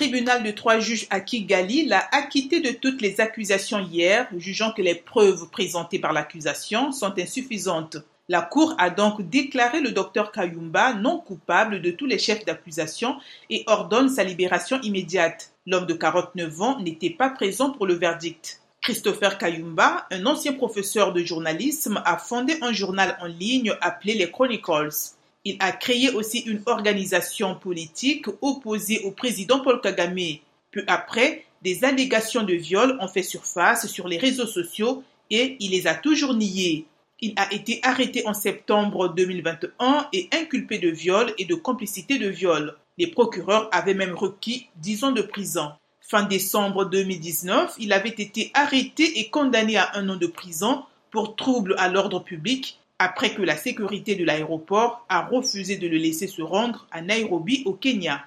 tribunal de trois juges à Kigali l'a acquitté de toutes les accusations hier, jugeant que les preuves présentées par l'accusation sont insuffisantes. La Cour a donc déclaré le docteur Kayumba non coupable de tous les chefs d'accusation et ordonne sa libération immédiate. L'homme de 49 ans n'était pas présent pour le verdict. Christopher Kayumba, un ancien professeur de journalisme, a fondé un journal en ligne appelé les Chronicles. Il a créé aussi une organisation politique opposée au président Paul Kagame. Peu après, des allégations de viol ont fait surface sur les réseaux sociaux et il les a toujours niées. Il a été arrêté en septembre 2021 et inculpé de viol et de complicité de viol. Les procureurs avaient même requis dix ans de prison. Fin décembre 2019, il avait été arrêté et condamné à un an de prison pour trouble à l'ordre public après que la sécurité de l'aéroport a refusé de le laisser se rendre à Nairobi au Kenya.